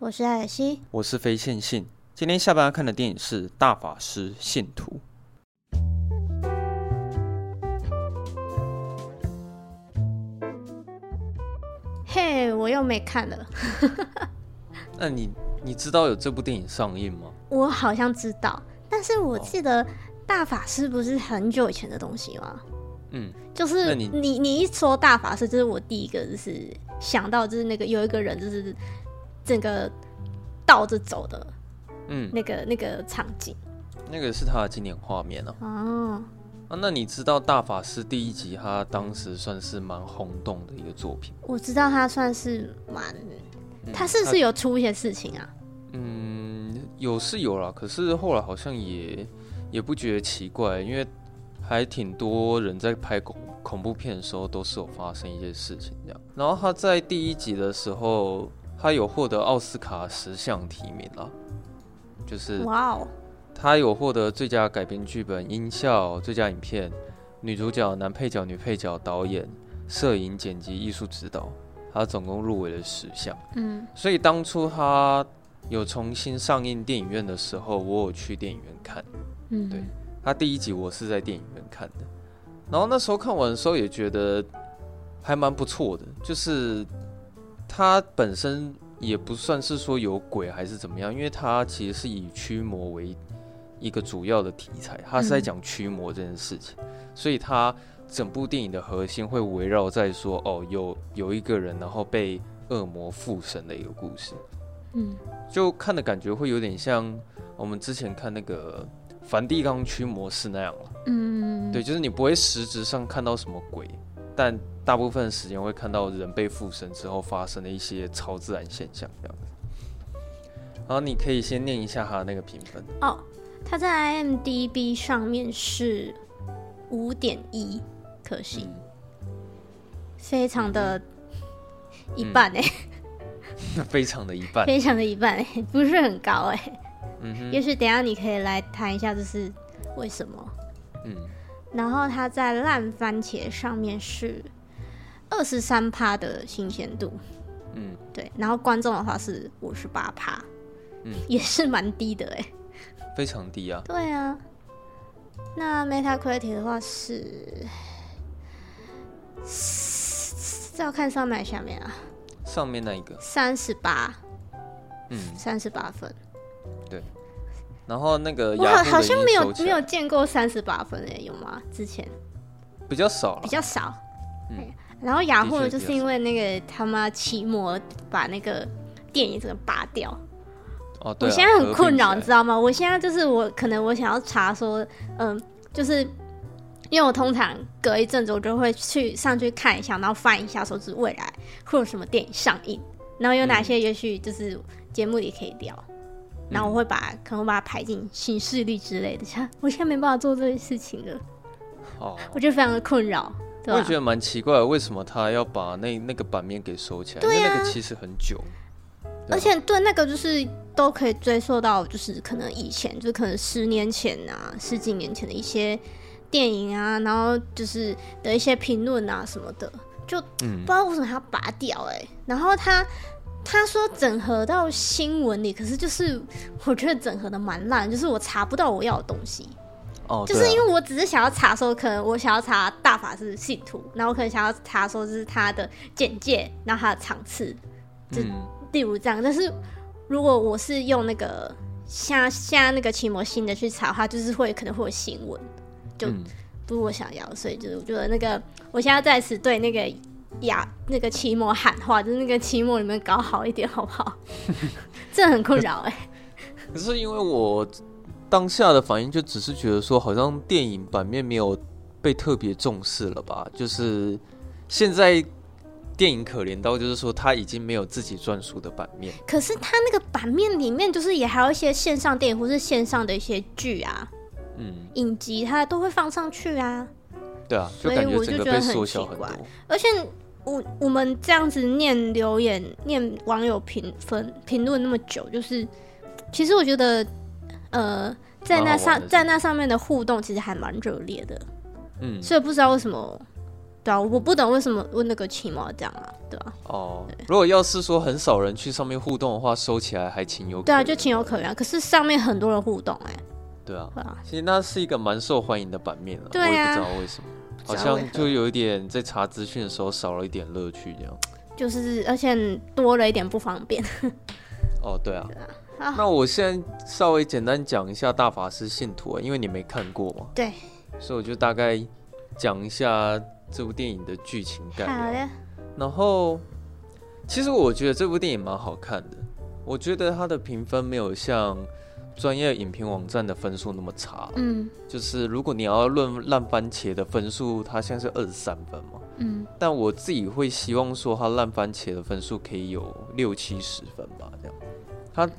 我是艾尔西，我是非线性。今天下班要看的电影是《大法师：信徒》。嘿，我又没看了。那你你知道有这部电影上映吗？我好像知道，但是我记得《大法师》不是很久以前的东西吗？嗯，就是你你，你一说大法师，就是我第一个就是想到就是那个有一个人就是。整个倒着走的，嗯，那个那个场景，那个是他的经典画面哦。哦，啊，那你知道《大法师》第一集，他当时算是蛮轰动的一个作品。我知道他算是蛮，他是不是有出一些事情啊？嗯，有是有啦，可是后来好像也也不觉得奇怪，因为还挺多人在拍恐恐怖片的时候都是有发生一些事情这样。然后他在第一集的时候。他有获得奥斯卡十项提名了，就是哇哦，他有获得最佳改编剧本、音效、最佳影片、女主角、男配角、女配角、导演、摄影、剪辑、艺术指导，他总共入围了十项。嗯，所以当初他有重新上映电影院的时候，我有去电影院看。嗯，对，他第一集我是在电影院看的，然后那时候看完的时候也觉得还蛮不错的，就是。它本身也不算是说有鬼还是怎么样，因为它其实是以驱魔为一个主要的题材，它是在讲驱魔这件事情，嗯、所以它整部电影的核心会围绕在说，哦，有有一个人然后被恶魔附身的一个故事，嗯，就看的感觉会有点像我们之前看那个梵蒂冈驱魔师那样了，嗯，对，就是你不会实质上看到什么鬼，但大部分时间会看到人被附身之后发生的一些超自然现象，这样子。然后你可以先念一下他的那个评分哦。他在 IMDB 上面是五点一颗星，嗯、非常的一半哎、欸，那、嗯、非常的一半，非常的一半哎、欸，不是很高哎、欸。嗯哼，也许等一下你可以来谈一下，这是为什么？嗯，然后它在烂番茄上面是。二十三趴的新鲜度，嗯，对，然后观众的话是五十八趴，嗯，也是蛮低的哎，非常低啊。对啊，那 Metacritic 的话是，是要看上面还是下面啊？上面那一个三十八，嗯，三十八分，对。然后那个我好好像没有没有见过三十八分哎，有吗？之前比较少，比较少，嗯。然后雅虎呢，就是因为那个他妈奇摩把那个电影整个拔掉。哦，对啊，我现在很困扰，你知道吗？我现在就是我可能我想要查说，嗯，就是因为我通常隔一阵子我就会去上去看一下，然后翻一下说是未来会有什么电影上映，然后有哪些也许就是节目里可以聊，嗯，然后我会把可能我把它排进新势力之类的。像我现在没办法做这些事情了，哦，我觉得非常的困扰。我也觉得蛮奇怪的，为什么他要把那那个版面给收起来？对啊，因为那个其实很久，而且对那个就是都可以追溯到，就是可能以前，就是可能十年前啊，十几年前的一些电影啊，然后就是的一些评论啊什么的，就不知道为什么他要拔掉哎、欸。然后他他说整合到新闻里，可是就是我觉得整合的蛮烂，就是我查不到我要的东西。Oh, 就是因为我只是想要查说，可能我想要查大法师信徒，然后我可能想要查说是他的简介，然后他的场次，就例如这样。嗯、但是如果我是用那个像像那个奇摩新的去查的话，就是会可能会有新闻，就不是我想要，所以就是我觉得那个我现在在此对那个亚那个期末喊话，就是那个期末里面搞好一点好不好？这很困扰哎。可是因为我当下的反应就只是觉得说，好像电影版面没有被特别重视了吧？就是现在。电影可怜到就是说他已经没有自己专属的版面，可是他那个版面里面就是也还有一些线上电影或是线上的一些剧啊，嗯，影集他都会放上去啊。对啊，所以我就觉得很奇怪。而且我我们这样子念留言、念网友评分、评论那么久，就是其实我觉得呃，在那上在那上面的互动其实还蛮热烈的，嗯，所以不知道为什么。对啊，我不懂为什么问那个奇摩这样啊，对吧？哦，如果要是说很少人去上面互动的话，收起来还情有可原。对啊，就情有可原。可是上面很多人互动哎、欸。对啊，对啊，其实那是一个蛮受欢迎的版面了。对啊，我也不知道为什么，好像就有一点在查资讯的时候少了一点乐趣这样。就是，而且多了一点不方便。哦，对啊。那我现在稍微简单讲一下《大法师信徒》啊，因为你没看过嘛。对。所以我就大概讲一下。这部电影的剧情概要，好的。然后，其实我觉得这部电影蛮好看的。我觉得它的评分没有像专业影评网站的分数那么差。嗯，就是如果你要论烂番茄的分数，它现在是二十三分嘛。嗯，但我自己会希望说，它烂番茄的分数可以有六七十分吧，这样。它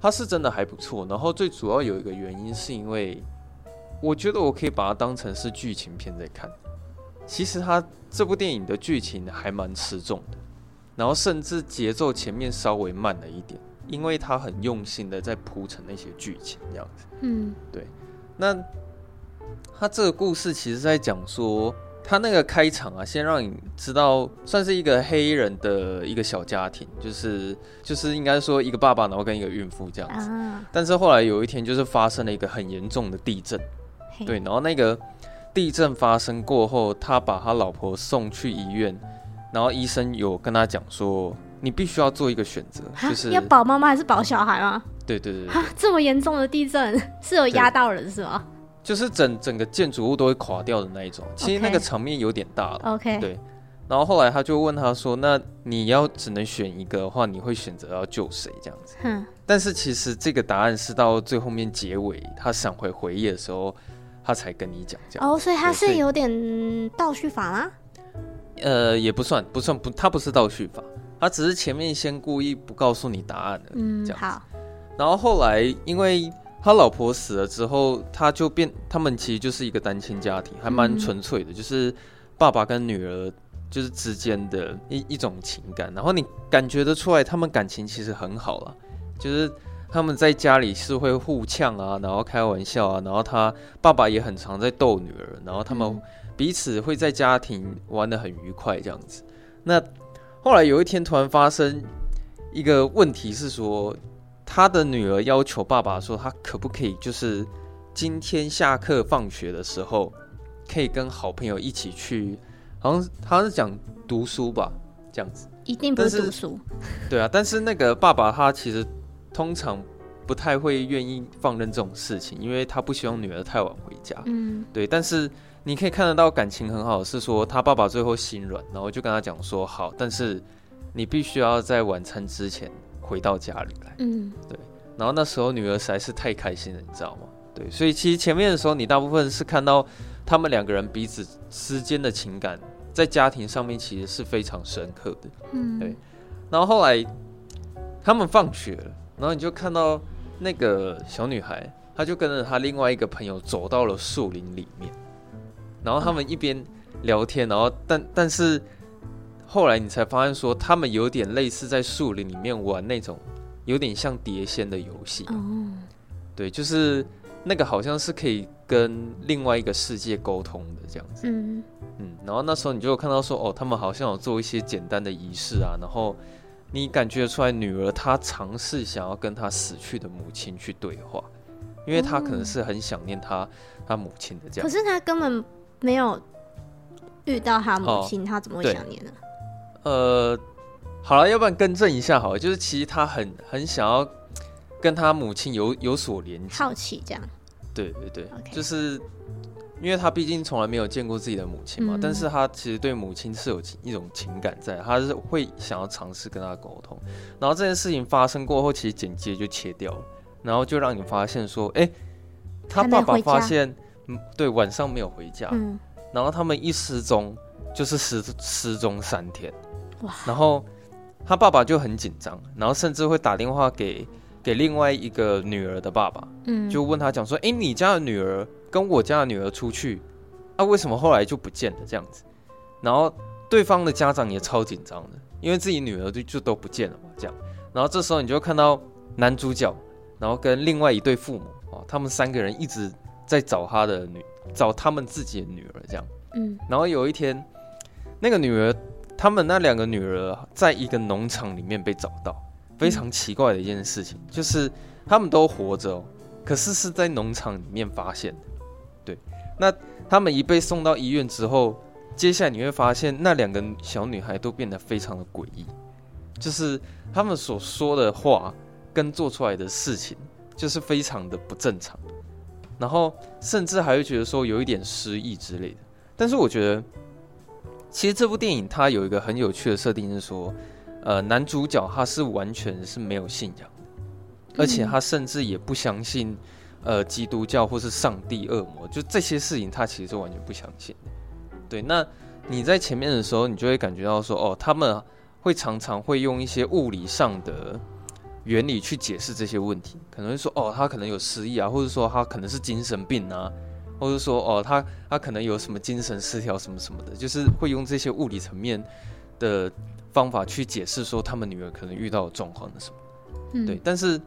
它是真的还不错。然后最主要有一个原因是因为，我觉得我可以把它当成是剧情片在看。其实它这部电影的剧情还蛮吃重的，然后甚至节奏前面稍微慢了一点，因为他很用心的在铺陈那些剧情这样子。嗯，对。那他这个故事其实在讲说，他那个开场啊，先让你知道，算是一个黑人的一个小家庭，就是就是应该说一个爸爸，然后跟一个孕妇这样子。但是后来有一天，就是发生了一个很严重的地震，对，然后那个。地震发生过后，他把他老婆送去医院，然后医生有跟他讲说：“你必须要做一个选择，就是要保妈妈还是保小孩吗？”对对对，这么严重的地震 是有压到人是吗？就是整整个建筑物都会垮掉的那一种。其实那个场面有点大了。OK，对。然后后来他就问他说：“那你要只能选一个的话，你会选择要救谁？”这样子。嗯。但是其实这个答案是到最后面结尾，他闪回回忆的时候。他才跟你讲这样哦，所以他是有点倒叙法吗？呃，也不算，不算不，他不是倒叙法，他只是前面先故意不告诉你答案的，嗯，这样好。然后后来，因为他老婆死了之后，他就变，他们其实就是一个单亲家庭，还蛮纯粹的，嗯，就是爸爸跟女儿就是之间的一一种情感，然后你感觉得出来，他们感情其实很好了，就是。他们在家里是会互呛啊，然后开玩笑啊，然后他爸爸也很常在逗女儿，然后他们彼此会在家庭玩的很愉快这样子。那后来有一天突然发生一个问题是说，他的女儿要求爸爸说，他可不可以就是今天下课放学的时候，可以跟好朋友一起去，好像他是讲读书吧，这样子。一定不是读书。对啊，但是那个爸爸他其实。通常不太会愿意放任这种事情，因为他不希望女儿太晚回家。嗯，对。但是你可以看得到感情很好，是说他爸爸最后心软，然后就跟他讲说好，但是你必须要在晚餐之前回到家里来。嗯，对。然后那时候女儿实在是太开心了，你知道吗？对。所以其实前面的时候，你大部分是看到他们两个人彼此之间的情感在家庭上面其实是非常深刻的。嗯，对。然后后来他们放学了。然后你就看到那个小女孩，她就跟着她另外一个朋友走到了树林里面，然后他们一边聊天，然后但但是后来你才发现说，他们有点类似在树林里面玩那种有点像碟仙的游戏。对，就是那个好像是可以跟另外一个世界沟通的这样子。嗯嗯，然后那时候你就看到说，哦，他们好像有做一些简单的仪式啊，然后。你感觉出来，女儿她尝试想要跟她死去的母亲去对话，因为她可能是很想念她她母亲的这样。可是她根本没有遇到他母亲，她、哦、怎么会想念呢？呃，好了，要不然更正一下好了，就是其实他很很想要跟他母亲有有所连接，好奇这样。对对对.就是因为他毕竟从来没有见过自己的母亲嘛，嗯、但是他其实对母亲是有一种情感在，他是会想要尝试跟他沟通。然后这件事情发生过后，其实剪接就切掉了，然后就让你发现说，哎、欸，他爸爸发现，嗯，对，晚上没有回家，嗯，然后他们一失踪就是失失踪三天，哇，然后他爸爸就很紧张，然后甚至会打电话给。给另外一个女儿的爸爸，嗯，就问他讲说，哎，你家的女儿跟我家的女儿出去，啊，为什么后来就不见了？这样子，然后对方的家长也超紧张的，因为自己女儿就就都不见了嘛，这样，然后这时候你就看到男主角，然后跟另外一对父母哦，他们三个人一直在找他的女，找他们自己的女儿，这样，嗯，然后有一天，那个女儿，他们那两个女儿在一个农场里面被找到。非常奇怪的一件事情，就是他们都活着哦，可是是在农场里面发现的。对，那他们一被送到医院之后，接下来你会发现那两个小女孩都变得非常的诡异，就是他们所说的话跟做出来的事情，就是非常的不正常，然后甚至还会觉得说有一点失意之类的。但是我觉得，其实这部电影它有一个很有趣的设定是说。呃，男主角他是完全是没有信仰的，而且他甚至也不相信，呃，基督教或是上帝、恶魔，就这些事情他其实是完全不相信的。对，那你在前面的时候，你就会感觉到说，哦，他们会常常会用一些物理上的原理去解释这些问题，可能会说，哦，他可能有失忆啊，或者说他可能是精神病啊，或者说，哦，他他可能有什么精神失调什么什么的，就是会用这些物理层面的。方法去解释说他们女儿可能遇到的状况的什么？嗯，对。但是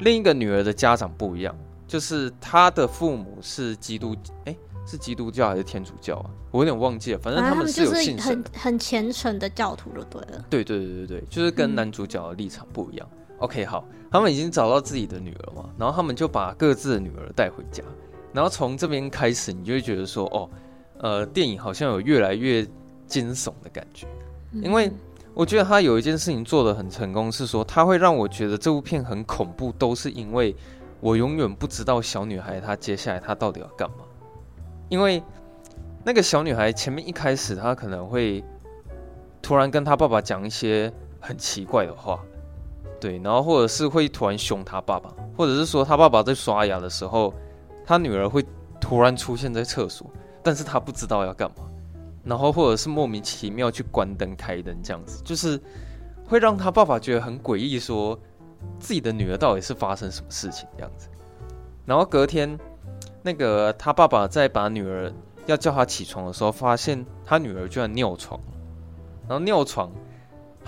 另一个女儿的家长不一样，就是她的父母是基督，哎，是基督教还是天主教啊？我有点忘记了。反正他们是有信神，很很虔诚的教徒就对了。对对对对对，就是跟男主角的立场不一样。嗯、OK，好，他们已经找到自己的女儿嘛，然后他们就把各自的女儿带回家，然后从这边开始，你就会觉得说，哦，呃，电影好像有越来越惊悚的感觉，因为。我觉得他有一件事情做得很成功，是说他会让我觉得这部片很恐怖，都是因为我永远不知道小女孩她接下来她到底要干嘛。因为那个小女孩前面一开始她可能会突然跟她爸爸讲一些很奇怪的话，对，然后或者是会突然凶他爸爸，或者是说他爸爸在刷牙的时候，他女儿会突然出现在厕所，但是他不知道要干嘛。然后或者是莫名其妙去关灯开灯这样子，就是会让他爸爸觉得很诡异，说自己的女儿到底是发生什么事情这样子。然后隔天，那个他爸爸在把女儿要叫他起床的时候，发现他女儿居然尿床。然后尿床，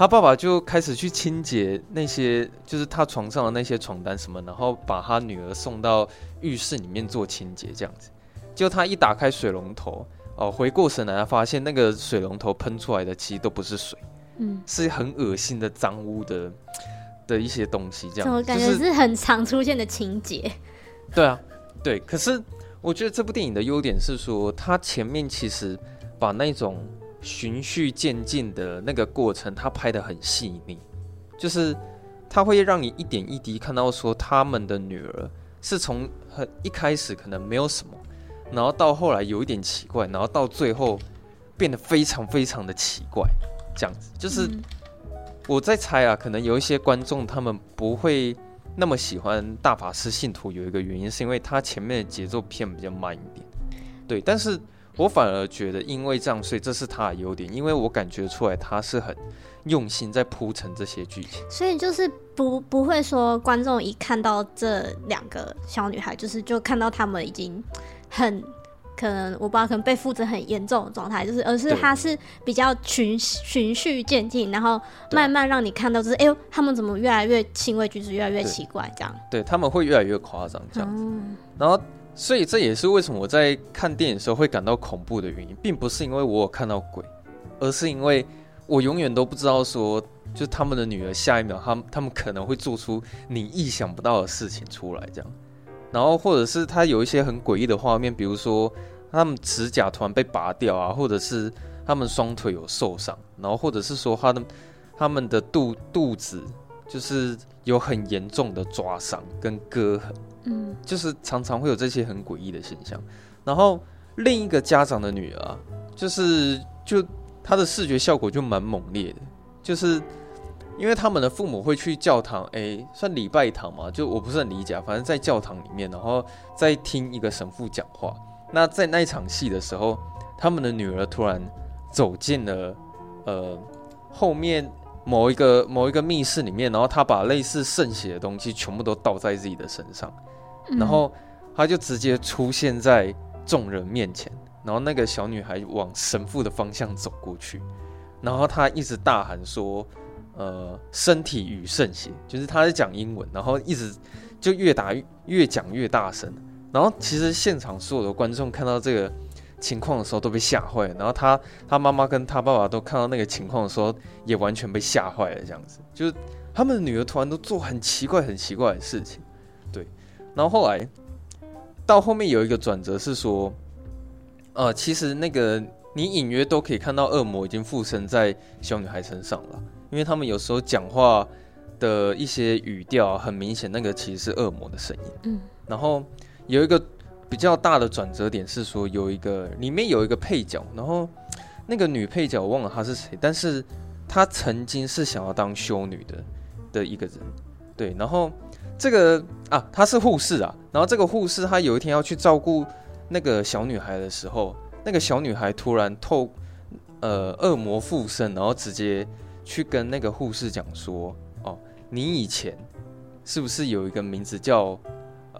他爸爸就开始去清洁那些就是他床上的那些床单什么，然后把他女儿送到浴室里面做清洁这样子。就他一打开水龙头。哦，回过神来，发现那个水龙头喷出来的其实都不是水，嗯，是很恶心的脏污的的一些东西，这样。我感觉是很常出现的情节。对啊，对。可是我觉得这部电影的优点是说，它前面其实把那种循序渐进的那个过程，他拍得很细腻，就是他会让你一点一滴看到说他们的女儿是从很一开始可能没有什么。然后到后来有一点奇怪，然后到最后变得非常非常的奇怪，这样子就是我在猜啊，可能有一些观众他们不会那么喜欢《大法师信徒》，有一个原因是因为它前面的节奏片比较慢一点，对。但是我反而觉得，因为这样，所以这是他的优点，因为我感觉出来他是很用心在铺陈这些剧情，所以就是不不会说观众一看到这两个小女孩，就是就看到他们已经。很可能我不知道，可能被负责很严重的状态，就是而是他是比较循循序渐进，然后慢慢让你看到，就是哎呦，他们怎么越来越行为举止越来越奇怪，这样。对，他们会越来越夸张这样子。嗯、然后，所以这也是为什么我在看电影时候会感到恐怖的原因，并不是因为我有看到鬼，而是因为我永远都不知道说，就他们的女儿下一秒，他们他们可能会做出你意想不到的事情出来，这样。然后，或者是他有一些很诡异的画面，比如说他们指甲突然被拔掉啊，或者是他们双腿有受伤，然后或者是说他的他们的肚肚子就是有很严重的抓伤跟割痕，嗯，就是常常会有这些很诡异的现象。然后另一个家长的女儿啊，就是就她的视觉效果就蛮猛烈的，就是因为他们的父母会去教堂，哎、算礼拜堂嘛，就我不是很理解，反正在教堂里面，然后在听一个神父讲话。那在那一场戏的时候，他们的女儿突然走进了呃后面某一个某一个密室里面，然后他把类似圣血的东西全部都倒在自己的身上，然后他就直接出现在。众人面前，然后那个小女孩往神父的方向走过去，然后他一直大喊说：“呃，身体与圣血。”就是他在讲英文，然后一直就越打越越讲越大声。然后其实现场所有的观众看到这个情况的时候都被吓坏了，然后他他妈妈跟他爸爸都看到那个情况的时候也完全被吓坏了，这样子就是他们的女儿突然都做很奇怪很奇怪的事情，对，然后后来。到后面有一个转折是说，呃，其实那个你隐约都可以看到恶魔已经附身在小女孩身上了，因为他们有时候讲话的一些语调很明显，那个其实是恶魔的声音。嗯，然后有一个比较大的转折点是说，有一个里面有一个配角，然后 那个女配角忘了她是谁，但是她曾经是想要当修女的的一个人，对，然后。这个啊，她是护士啊。然后这个护士，她有一天要去照顾那个小女孩的时候，那个小女孩突然透呃恶魔附身，然后直接去跟那个护士讲说：“哦，你以前是不是有一个名字叫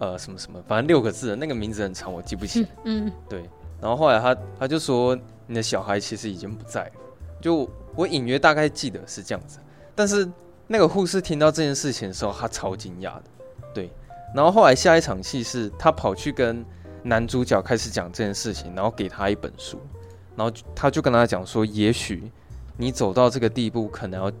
呃什么什么？反正六个字的那个名字很长，我记不起来。”嗯，对。然后后来他他就说：“你的小孩其实已经不在了。”就我隐约大概记得是这样子，但是。那个护士听到这件事情的时候，他超惊讶的，对。然后后来下一场戏是他跑去跟男主角开始讲这件事情，然后给他一本书，然后他就跟他讲说，也许你走到这个地步，可能要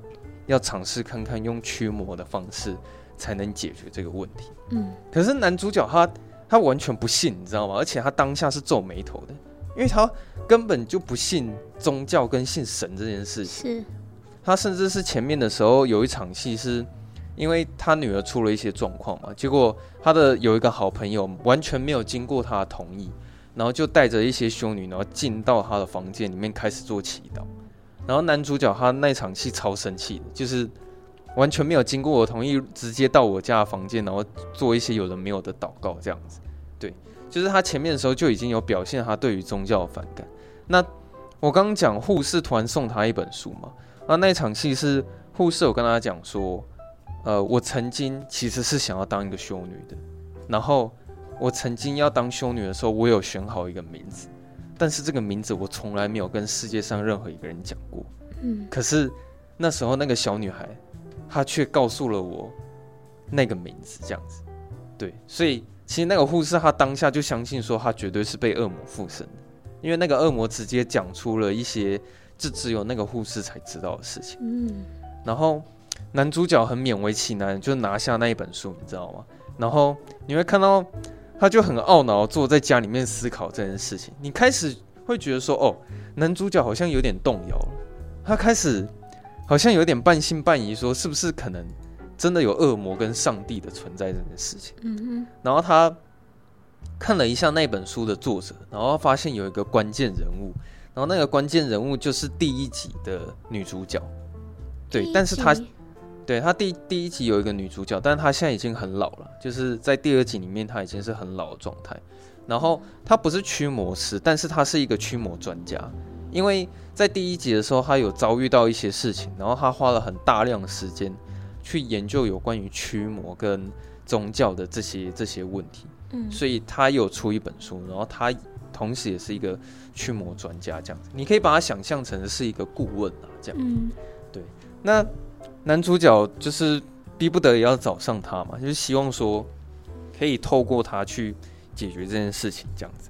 要尝试看看用驱魔的方式才能解决这个问题。嗯。可是男主角他他完全不信，你知道吗？而且他当下是皱眉头的，因为他根本就不信宗教跟信神这件事情。是。他甚至是前面的时候有一场戏，是因为他女儿出了一些状况嘛，结果他的有一个好朋友完全没有经过他的同意，然后就带着一些修女，然后进到他的房间里面开始做祈祷。然后男主角他那场戏超生气的，就是完全没有经过我同意，直接到我家的房间，然后做一些有的没有的祷告这样子。对，就是他前面的时候就已经有表现他对于宗教的反感。那我刚刚讲护士团送他一本书嘛。那那场戏是护士有跟他讲说，呃，我曾经其实是想要当一个修女的，然后我曾经要当修女的时候，我有选好一个名字，但是这个名字我从来没有跟世界上任何一个人讲过。嗯，可是那时候那个小女孩，她却告诉了我那个名字，这样子。对，所以其实那个护士她当下就相信说，她绝对是被恶魔附身的，因为那个恶魔直接讲出了一些。这只有那个护士才知道的事情。嗯，然后男主角很勉为其难，就拿下那一本书，你知道吗？然后你会看到他就很懊恼，坐在家里面思考这件事情。你开始会觉得说，哦，男主角好像有点动摇了。他开始好像有点半信半疑，说是不是可能真的有恶魔跟上帝的存在这件事情？嗯嗯。然后他看了一下那本书的作者，然后发现有一个关键人物。然后那个关键人物就是第一集的女主角，对，但是她，对她第第一集有一个女主角，但是她现在已经很老了，就是在第二集里面她已经是很老的状态。然后她不是驱魔师，但是她是一个驱魔专家，因为在第一集的时候他有遭遇到一些事情，然后他花了很大量的时间去研究有关于驱魔跟宗教的这些这些问题，嗯，所以他有出一本书，然后他。同时也是一个驱魔专家，这样子，你可以把他想象成是一个顾问啊，这样。嗯，对。那男主角就是逼不得已要找上他嘛，就是希望说可以透过他去解决这件事情，这样子。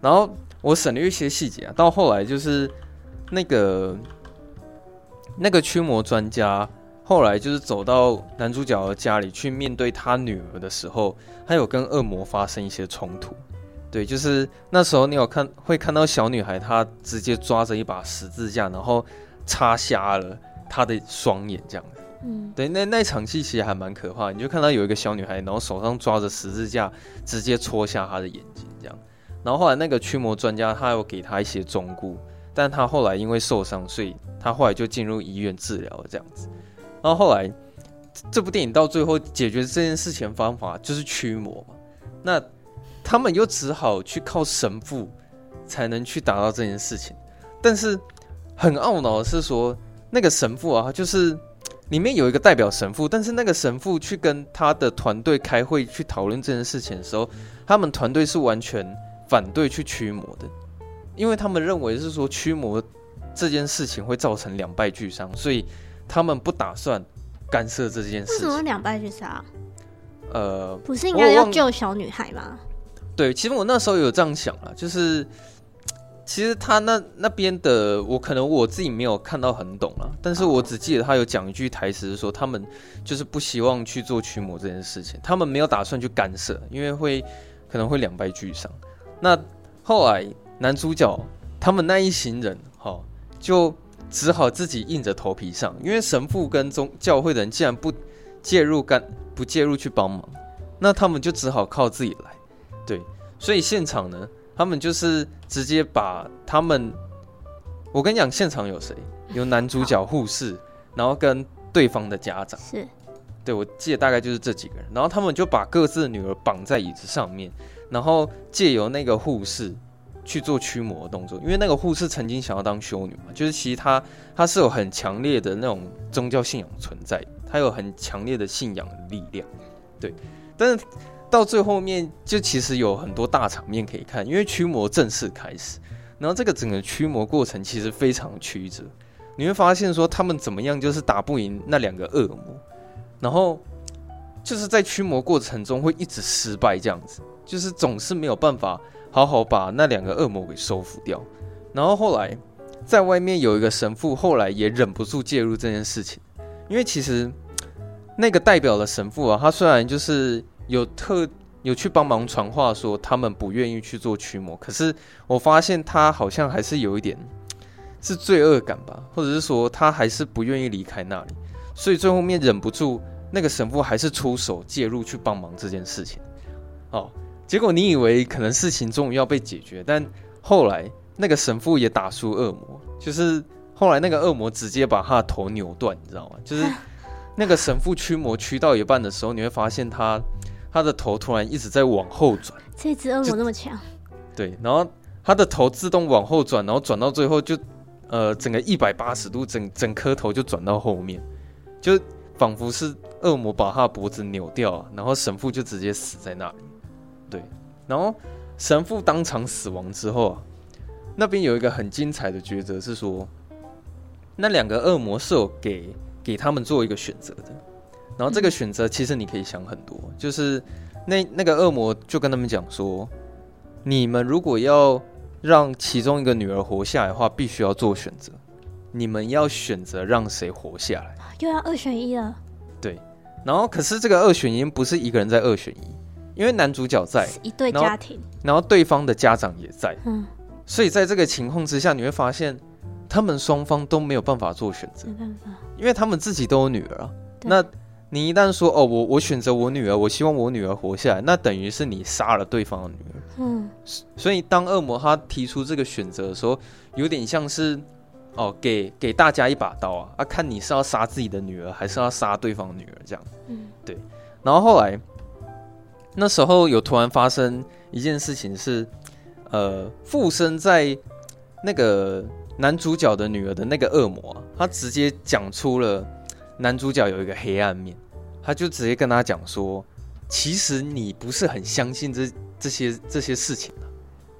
然后我省略一些细节啊，到后来就是那个那个驱魔专家，后来就是走到男主角的家里去面对他女儿的时候，他有跟恶魔发生一些冲突。对，就是那时候你有看会看到小女孩，她直接抓着一把十字架，然后插瞎了她的双眼，这样子。嗯，对，那那场戏其实还蛮可怕。你就看到有一个小女孩，然后手上抓着十字架，直接戳瞎她的眼睛，这样。然后后来那个驱魔专家他有给他一些忠告，但他后来因为受伤，所以他后来就进入医院治疗了这样子。然后后来这部电影到最后解决这件事情的方法就是驱魔嘛，那他们又只好去靠神父才能去达到这件事情。但是很懊恼的是说，那个神父啊，就是里面有一个代表神父，但是那个神父去跟他的团队开会去讨论这件事情的时候，他们团队是完全。反对去驱魔的，因为他们认为是说驱魔这件事情会造成两败俱伤，所以他们不打算干涉这件事情。为什么两败俱伤？呃，不是应该要救小女孩吗？对，其实我那时候有这样想啊，就是 其实他那那边的我可能我自己没有看到很懂啊，但是我只记得他有讲一句台词，是说他们就是不希望去做驱魔这件事情，他们没有打算去干涉，因为会可能会两败俱伤。那后来男主角他们那一行人，哈，就只好自己硬着头皮上，因为神父跟宗教会的人既然不介入干不介入去帮忙，那他们就只好靠自己来，对，所以现场呢，他们就是直接把他们，我跟你讲，现场有谁？有男主角、护士，然后跟对方的家长，是，对，我记得大概就是这几个人，然后他们就把各自的女儿绑在椅子上面。然后借由那个护士去做驱魔动作，因为那个护士曾经想要当修女嘛，就是其实她她是有很强烈的那种宗教信仰存在，她有很强烈的信仰力量，对。但是到最后面，就其实有很多大场面可以看，因为驱魔正式开始，然后这个整个驱魔过程其实非常曲折，你会发现说他们怎么样就是打不赢那两个恶魔，然后就是在驱魔过程中会一直失败这样子。就是总是没有办法。好好把那两个恶魔给收服掉，然后后来在外面有一个神父，后来也忍不住介入这件事情，因为其实那个代表的神父啊，他虽然就是有特有去帮忙传话说他们不愿意去做驱魔，可是我发现他好像还是有一点是罪恶感吧，或者是说他还是不愿意离开那里，所以最后面忍不住那个神父还是出手介入去帮忙这件事情，哦。结果你以为可能事情终于要被解决，但后来那个神父也打输恶魔，就是后来那个恶魔直接把他的头扭断，你知道吗？就是 那个神父驱魔驱到一半的时候，你会发现他他的头突然一直在往后转。这只恶魔那么强？对，然后他的头自动往后转，然后转到最后就呃整个一百八十度，整整颗头就转到后面，就仿佛是恶魔把他的脖子扭掉，然后神父就直接死在那里。对，然后神父当场死亡之后啊，那边有一个很精彩的抉择是说，那两个恶魔是有给给他们做一个选择的，然后这个选择其实你可以想很多，就是那那个恶魔就跟他们讲说，你们如果要让其中一个女儿活下来的话，必须要做选择，你们要选择让谁活下来？又要二选一了。对，然后可是这个二选一不是一个人在二选一。因为男主角在一对家庭然，然后对方的家长也在，嗯，所以在这个情况之下，你会发现他们双方都没有办法做选择，没办法，因为他们自己都有女儿啊。那你一旦说哦，我我选择我女儿，我希望我女儿活下来，那等于是你杀了对方的女儿，嗯。所以当恶魔他提出这个选择的时候，有点像是哦，给给大家一把刀啊，啊，看你是要杀自己的女儿，还是要杀对方的女儿这样，嗯，对。然后后来。那时候有突然发生一件事情是，呃，附身在那个男主角的女儿的那个恶魔，他直接讲出了男主角有一个黑暗面，他就直接跟他讲说，其实你不是很相信这这些这些事情啊，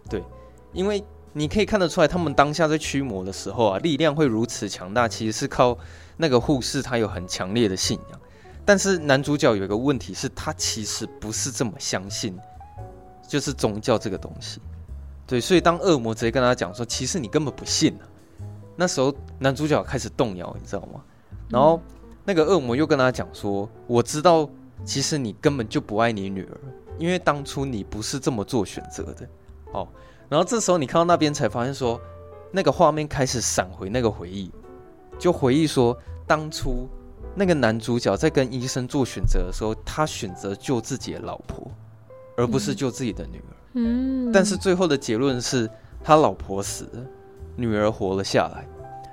对，因为你可以看得出来，他们当下在驱魔的时候啊，力量会如此强大，其实是靠那个护士他有很强烈的信仰。但是男主角有一个问题是，他其实不是这么相信，就是宗教这个东西，对，所以当恶魔直接跟他讲说，其实你根本不信啊，那时候男主角开始动摇，你知道吗？然后那个恶魔又跟他讲说，我知道，其实你根本就不爱你女儿，因为当初你不是这么做选择的，哦，然后这时候你看到那边才发现说，那个画面开始闪回那个回忆，就回忆说当初。那个男主角在跟医生做选择的时候，他选择救自己的老婆，而不是救自己的女儿。嗯，但是最后的结论是他老婆死了，女儿活了下来。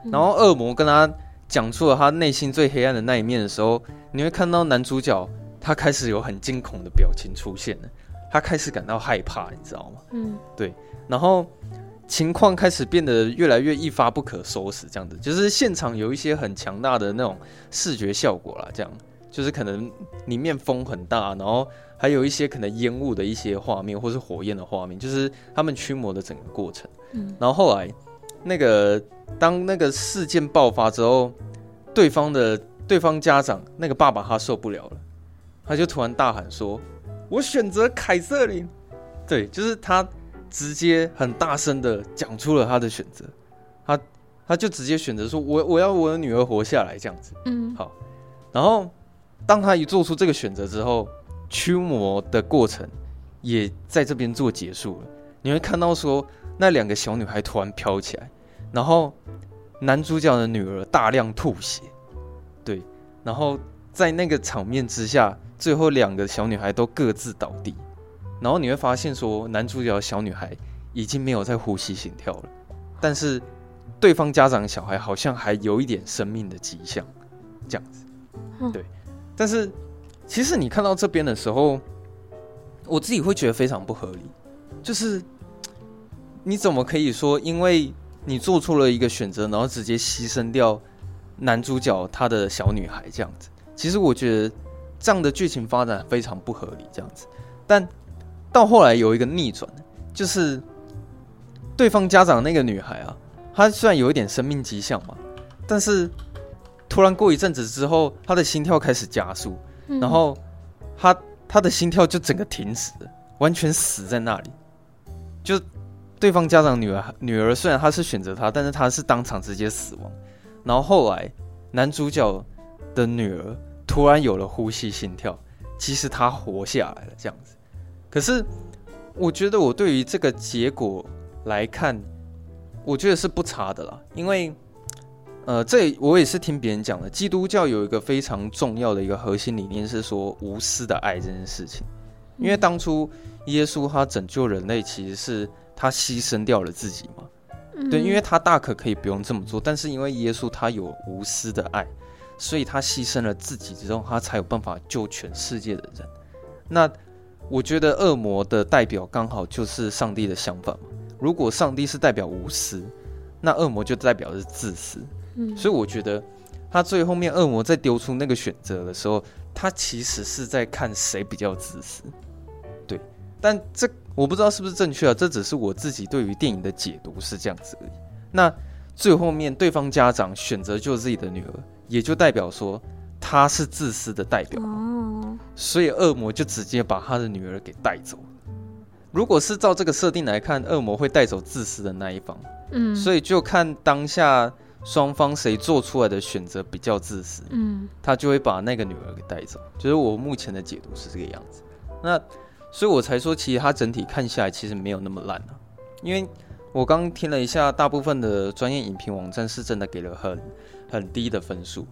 然后恶魔跟他讲出了他内心最黑暗的那一面的时候，你会看到男主角他开始有很惊恐的表情出现了，他开始感到害怕，你知道吗？嗯，对。然后情况开始变得越来越一发不可收拾，这样子，就是现场有一些很强大的那种视觉效果啦，这样，就是可能里面风很大，然后还有一些可能烟雾的一些画面，或是火焰的画面，就是他们驱魔的整个过程。嗯，然后后来那个当那个事件爆发之后，对方的对方家长那个爸爸他受不了了，他就突然大喊说：“我选择凯瑟琳。”对，就是他。直接很大声的讲出了他的选择，他他就直接选择说：“我我要我的女儿活下来。”这样子，嗯，好。然后当他一做出这个选择之后，驱魔的过程也在这边做结束了。你会看到说，那两个小女孩突然飘起来，然后男主角的女儿大量吐血，对，然后在那个场面之下，最后两个小女孩都各自倒地。然后你会发现，说男主角的小女孩已经没有在呼吸心跳了，但是对方家长的小孩好像还有一点生命的迹象，这样子，对。但是其实你看到这边的时候，我自己会觉得非常不合理，就是你怎么可以说，因为你做出了一个选择，然后直接牺牲掉男主角他的小女孩这样子？其实我觉得这样的剧情发展非常不合理，这样子，但。到后来有一个逆转，就是对方家长那个女孩啊，她虽然有一点生命迹象嘛，但是突然过一阵子之后，她的心跳开始加速，嗯、然后她她的心跳就整个停止了，完全死在那里。就对方家长女儿女儿虽然她是选择她，但是她是当场直接死亡。然后后来男主角的女儿突然有了呼吸心跳，其实她活下来了，这样子。可是，我觉得我对于这个结果来看，我觉得是不差的啦。因为，呃，这我也是听别人讲的。基督教有一个非常重要的一个核心理念是说无私的爱这件事情。因为当初耶稣他拯救人类，其实是他牺牲掉了自己嘛。对，因为他大可可以不用这么做，但是因为耶稣他有无私的爱，所以他牺牲了自己之后，他才有办法救全世界的人。那。我觉得恶魔的代表刚好就是上帝的想法嘛。如果上帝是代表无私，那恶魔就代表是自私。嗯，所以我觉得他最后面恶魔在丢出那个选择的时候，他其实是在看谁比较自私。对，但这我不知道是不是正确啊。这只是我自己对于电影的解读是这样子而已。那最后面对方家长选择救自己的女儿，也就代表说。他是自私的代表，所以恶魔就直接把他的女儿给带走。如果是照这个设定来看，恶魔会带走自私的那一方，嗯，所以就看当下双方谁做出来的选择比较自私，嗯，他就会把那个女儿给带走。就是我目前的解读是这个样子。那所以我才说，其实他整体看下来其实没有那么烂啊，因为我刚听了一下，大部分的专业影评网站是真的给了很很低的分数。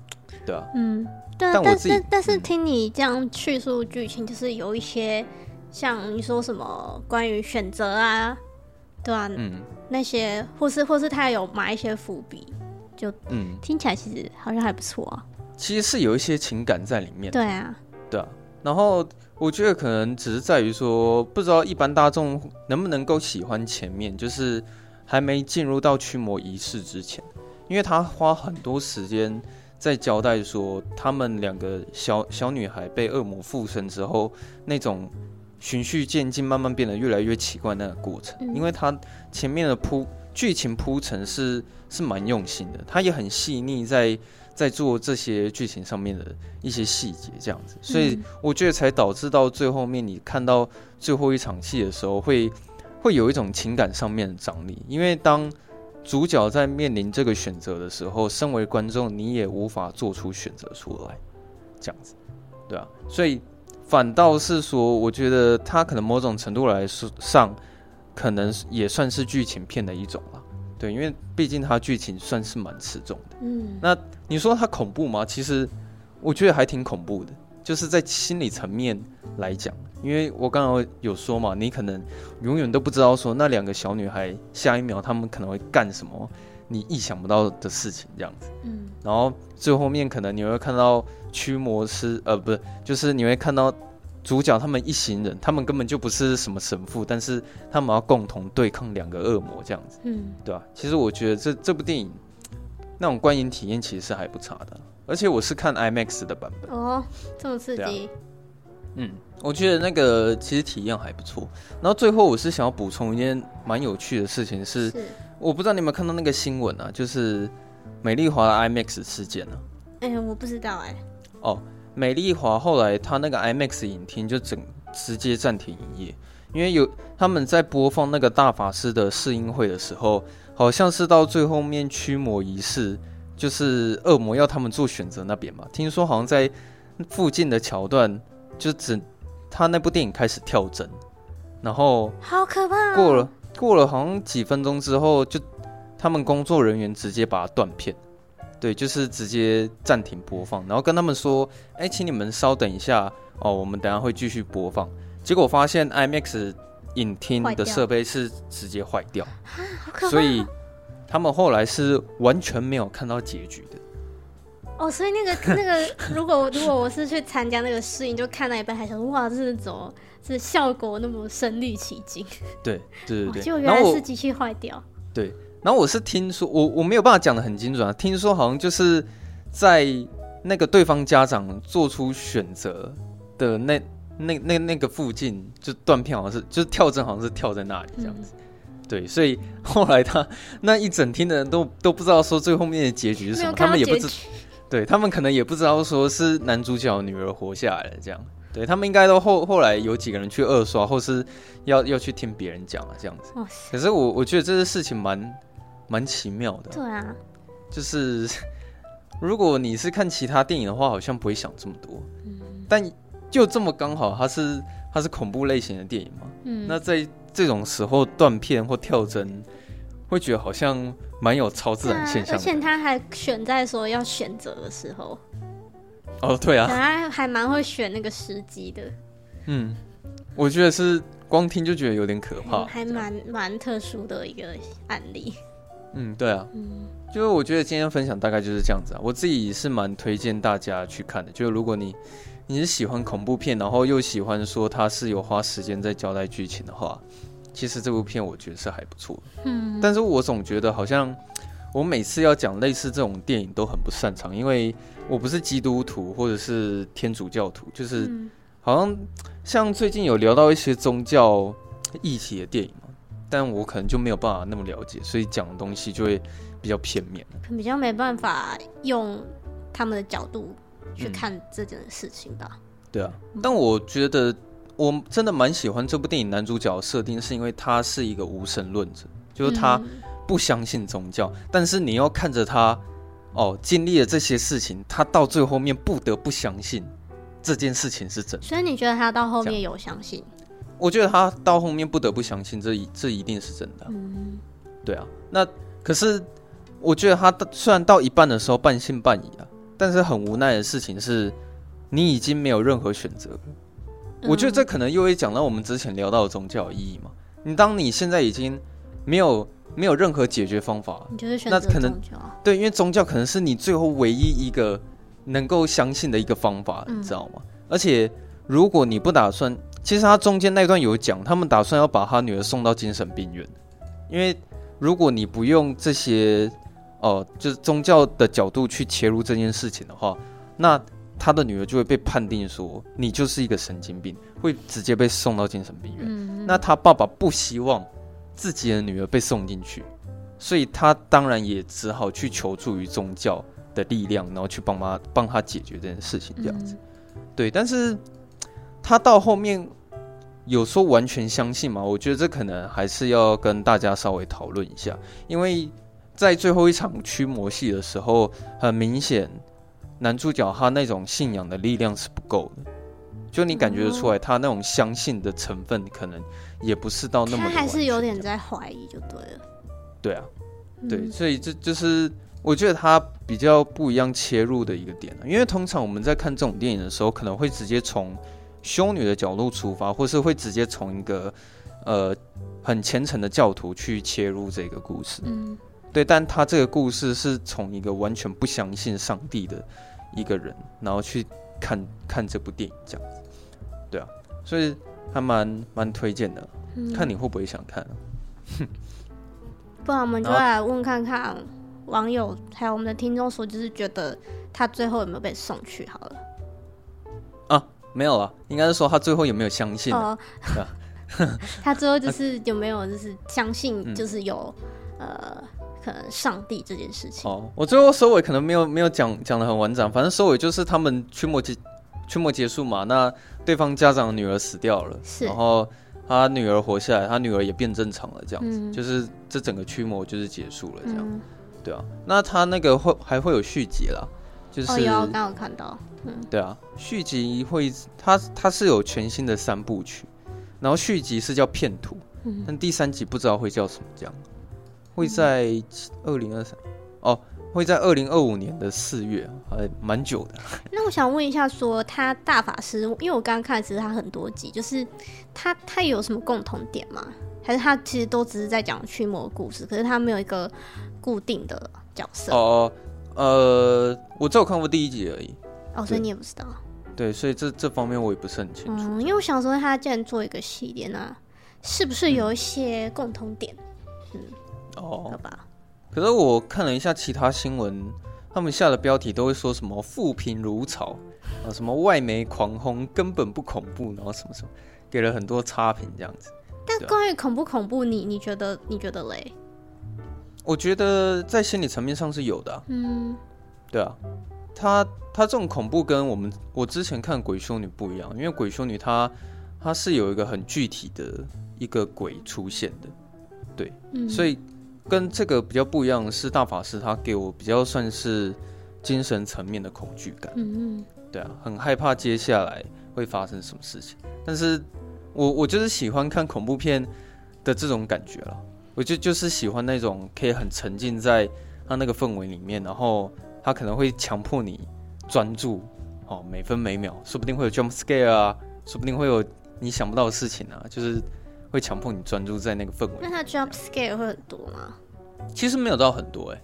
对啊，嗯，但但是但是听你这样叙述剧情，就是有一些像你说什么关于选择啊，对啊，嗯，那些或是或是他有埋一些伏笔，就嗯，听起来其实好像还不错啊。其实是有一些情感在里面，对啊，对啊。然后我觉得可能只是在于说，不知道一般大众能不能够喜欢前面，就是还没进入到驱魔仪式之前，因为他花很多时间。在交代说，他们两个小小女孩被恶魔附身之后，那种循序渐进、慢慢变得越来越奇怪那个过程，嗯、因为它前面的铺剧情铺陈是是蛮用心的，他也很细腻，在在做这些剧情上面的一些细节，这样子，所以我觉得才导致到最后面，你看到最后一场戏的时候，会会有一种情感上面的张力，因为当。主角在面临这个选择的时候，身为观众，你也无法做出选择出来，这样子，对啊，所以反倒是说，我觉得他可能某种程度来说上，可能也算是剧情片的一种了，对，因为毕竟他剧情算是蛮吃重的。嗯，那你说他恐怖吗？其实我觉得还挺恐怖的，就是在心理层面来讲，因为我刚刚有说嘛，你可能永远都不知道说那两个小女孩下一秒她们可能会干什么，你意想不到的事情这样子。嗯，然后最后面可能你会看到驱魔师，呃，不是，就是你会看到主角他们一行人，他们根本就不是什么神父，但是他们要共同对抗两个恶魔这样子。嗯，对吧？其实我觉得这这部电影那种观影体验其实是还不差的。而且我是看 IMAX 的版本哦，这么刺激。啊。嗯，我觉得那个其实体验还不错。然后最后我是想要补充一件蛮有趣的事情是，是我不知道你有没有看到那个新闻啊，就是美丽华的 IMAX 事件呢？啊？哎、欸，我不知道哎、欸。哦，美丽华后来他那个 IMAX 影厅就整直接暂停营业，因为有他们在播放那个大法师的试映会的时候，好像是到最后面驱魔仪式。就是恶魔要他们做选择那边嘛，听说好像在附近的桥段，就只他那部电影开始跳帧，然后好可怕。过了过了好像几分钟之后，就他们工作人员直接把它断片，对，就是直接暂停播放，然后跟他们说，哎，请你们稍等一下哦，我们等下会继续播放。结果发现 IMAX 影厅的设备是直接坏掉，所以。他们后来是完全没有看到结局的。哦，所以那个 那个，如果如果我是去参加那个试映，就看到一半，还想哇，这是怎么，这效果那么身临其境？对对对对，就原来是机器坏掉。对，然后我是听说，我我没有办法讲的很精准啊。听说好像就是在那个对方家长做出选择的那那那那个附近，就断片，好像是就是跳针，好像是跳在那里这样子。嗯对，所以 后来他那一整天的人都都不知道说最后面的结局是什么，他们也不知，对他们可能也不知道说是男主角女儿活下来了这样，对他们应该都后后来有几个人去二刷，或是要要去听别人讲啊这样子。可是我我觉得这个事情蛮蛮奇妙的。对啊，就是 如果你是看其他电影的话，好像不会想这么多。嗯，但就这么刚好，它是它是恐怖类型的电影嘛。嗯，那在。这种时候断片或跳帧，会觉得好像蛮有超自然现象的。而且他还选在说要选择的时候。哦，对啊，他还蛮会选那个时机的。嗯，我觉得是光听就觉得有点可怕，还蛮蛮特殊的一个案例。嗯，对啊，嗯，就是我觉得今天分享大概就是这样子啊。我自己是蛮推荐大家去看的，就是如果你。你是喜欢恐怖片，然后又喜欢说他是有花时间在交代剧情的话，其实这部片我觉得是还不错。嗯，但是我总觉得好像我每次要讲类似这种电影都很不擅长，因为我不是基督徒或者是天主教徒，就是好像像最近有聊到一些宗教议题的电影嘛，但我可能就没有办法那么了解，所以讲的东西就会比较片面，比较没办法用他们的角度。去看这件事情吧。嗯。对啊，但我觉得我真的蛮喜欢这部电影男主角的设定，是因为他是一个无神论者，就是他不相信宗教，嗯、但是你要看着他哦经历了这些事情，他到最后面不得不相信这件事情是真的。所以你觉得他到后面有相信？我觉得他到后面不得不相信这一这一定是真的。嗯，对啊。那可是我觉得他虽然到一半的时候半信半疑啊。但是很无奈的事情是，你已经没有任何选择。我觉得这可能又会讲到我们之前聊到的宗教意义嘛。你当你现在已经没有没有任何解决方法，你就是选择宗教。对，因为宗教可能是你最后唯一一个能够相信的一个方法，你知道吗？而且如果你不打算，其实他中间那段有讲，他们打算要把他女儿送到精神病院，因为如果你不用这些。哦、呃，就是宗教的角度去切入这件事情的话，那他的女儿就会被判定说你就是一个神经病，会直接被送到精神病院。嗯、那他爸爸不希望自己的女儿被送进去，所以他当然也只好去求助于宗教的力量，然后去帮他帮他解决这件事情。这样子，嗯、对。但是他到后面有说完全相信吗？我觉得这可能还是要跟大家稍微讨论一下，因为。在最后一场驱魔戏的时候，很明显，男主角他那种信仰的力量是不够的，就你感觉得出来，他那种相信的成分可能也不是到那么。他还是有点在怀疑，就对了。对啊，对，所以这就是我觉得他比较不一样切入的一个点，因为通常我们在看这种电影的时候，可能会直接从修女的角度出发，或是会直接从一个呃很虔诚的教徒去切入这个故事。嗯，对，但他这个故事是从一个完全不相信上帝的一个人，然后去看看这部电影这样子。对啊，所以还蛮蛮推荐的，嗯，看你会不会想看啊。不然我们就来问看看。网友还有我们的听众说，就是觉得他最后有没有被送去？好了，啊，没有了，应该是说他最后有没有相信？哦，他最后就是有没有就是相信，就是有、嗯、呃，可能上帝这件事情。哦，我最后收尾可能没有没有讲讲的很完整，反正收尾就是他们驱魔结驱魔结束嘛，那对方家长的女儿死掉了，是，然后他女儿活下来，他女儿也变正常了，这样子，嗯、就是这整个驱魔就是结束了，这样。嗯。对啊，那他那个会还会有续集啦，就是、哦、有刚刚有看到，嗯，对啊，续集会，他他是有全新的三部曲，然后续集是叫片图，嗯，但第三集不知道会叫什么这样，会在二零二三，哦，会在二零二五年的四月，还蛮久的。那我想问一下说，说他大法师，因为我刚刚看其实他很多集，就是他他有什么共同点吗？还是他其实都只是在讲驱魔故事，可是他没有一个。固定的角色哦，呃，我只有看过第一集而已，哦，所以你也不知道，对，所以这这方面我也不是很清楚。嗯，因为我想说，他既然做一个系列呢，是不是有一些共同点？嗯，哦，好吧。可是我看了一下其他新闻，他们下的标题都会说什么“富评如潮”，啊，什么外媒狂轰根本不恐怖，然后什么什么，给了很多差评这样子。但关于恐不恐怖，你你觉得你觉得嘞？我觉得在心理层面上是有的，嗯，对啊，他他这种恐怖跟我们我之前看鬼修女不一样，因为鬼修女她她是有一个很具体的一个鬼出现的，对，嗯，所以跟这个比较不一样的是大法师他给我比较算是精神层面的恐惧感，嗯嗯，对啊，很害怕接下来会发生什么事情，但是我我就是喜欢看恐怖片的这种感觉了。我就就是喜欢那种可以很沉浸在他那个氛围里面，然后他可能会强迫你专注，哦，每分每秒，说不定会有 jump scare 啊，说不定会有你想不到的事情啊，就是会强迫你专注在那个氛围。那他 jump scare 会很多吗？其实没有到很多，哎，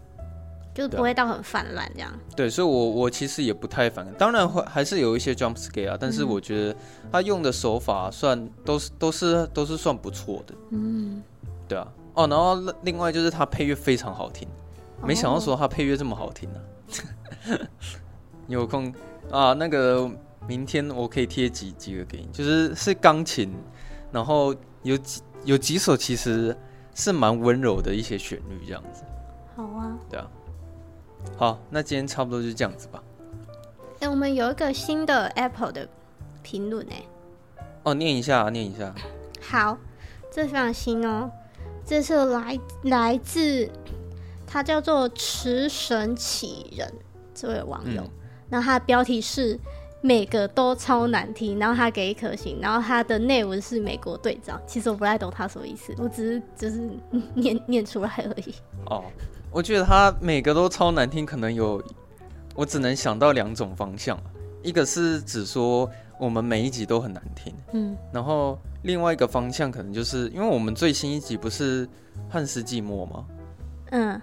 就是不会到很泛滥这样。对，所以我我其实也不太反感，当然会还是有一些 jump scare 啊，但是我觉得他用的手法算都是都是都是算不错的，嗯，对啊。哦，然后另外就是他配乐非常好听，没想到说他配乐这么好听呢、啊。有空啊，那个明天我可以贴几几个给你，就是是钢琴，然后有几有几首其实是蛮温柔的一些旋律这样子。好啊，对啊，好，那今天差不多就这样子吧。哎，我们有一个新的 Apple 的评论哎。哦，念一下，念一下。好，这非常新哦。这是来来自他叫做池神启人这位网友，然后他的标题是每个都超难听，然后他给一颗星，然后他的内文是美国队长。其实我不太懂他什么意思，我只是就是念念出来而已。哦，我觉得他每个都超难听，可能有我只能想到两种方向，一个是只说我们每一集都很难听，嗯，然后。另外一个方向可能就是因为我们最新一集不是汉斯季默吗？嗯，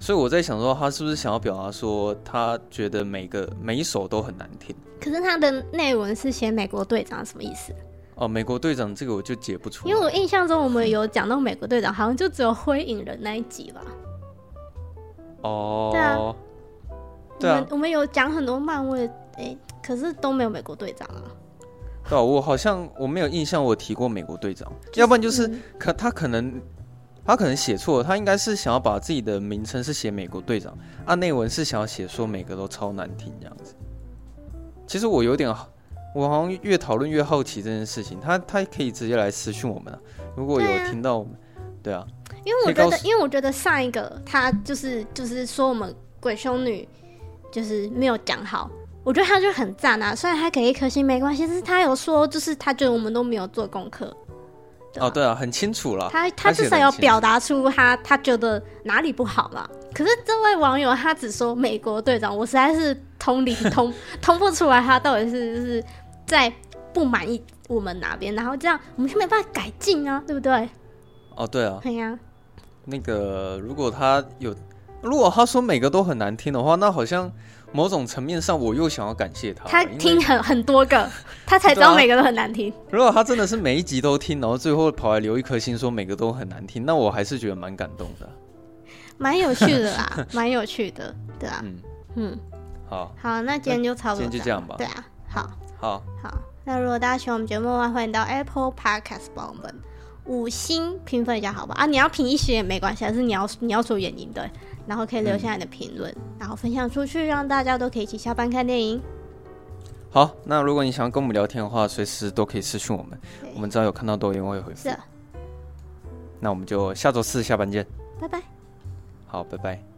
所以我在想说，他是不是想要表达说，他觉得每个每一首都很难听？可是他的内文是写美国队长，什么意思？哦，美国队长这个我就解不出来，因为我印象中我们有讲到美国队长，好像就只有灰影人那一集吧？哦，对啊，对啊，我们我们有讲很多漫威，哎、欸，可是都没有美国队长啊。对、啊，我好像我没有印象，我提过美国队长，就是、要不然就是可他可能他可能写错了，他应该是想要把自己的名称是写美国队长，啊，内文是想要写说每个都超难听这样子。其实我有点，我好像越讨论越好奇这件事情，他他可以直接来私讯我们啊，如果有听到我们，对啊，对啊，因为我觉得，因为我觉得上一个他就是就是说我们鬼修女就是没有讲好。我觉得他就很赞啊，虽然他给一颗星没关系，但是他有说就是他觉得我们都没有做功课，哦，对啊，很清楚了。他他至少要表达出他他觉得哪里不好嘛。可是这位网友他只说美国队长，我实在是通理通 通不出来，他到底是就是在不满意我们哪边，然后这样我们就没办法改进啊，对不对？哦，对啊，对呀。那个如果他有，如果他说每个都很难听的话，那好像。某种层面上，我又想要感谢他。他听很 很多个，他才知道每个都很难听。如果他真的是每一集都听，然后最后跑来留一颗心说每个都很难听，那我还是觉得蛮感动的。蛮有趣的啦，蛮有趣的，对啊。嗯嗯，好，好，那今天就差不多，今天就这样吧。对啊，好，好，好。那如果大家喜欢我们节目的话，欢迎到 Apple Podcast 帮我们五星评分一下，好吧？啊，你要评一些也没关系，还是你要你要说原因对。然后可以留下你的评论，嗯、然后分享出去，让大家都可以一起下班看电影。好，那如果你想要跟我们聊天的话，随时都可以私讯我们，我们只要有看到都会回复。是。那我们就下周四下班见。拜拜。好，拜拜。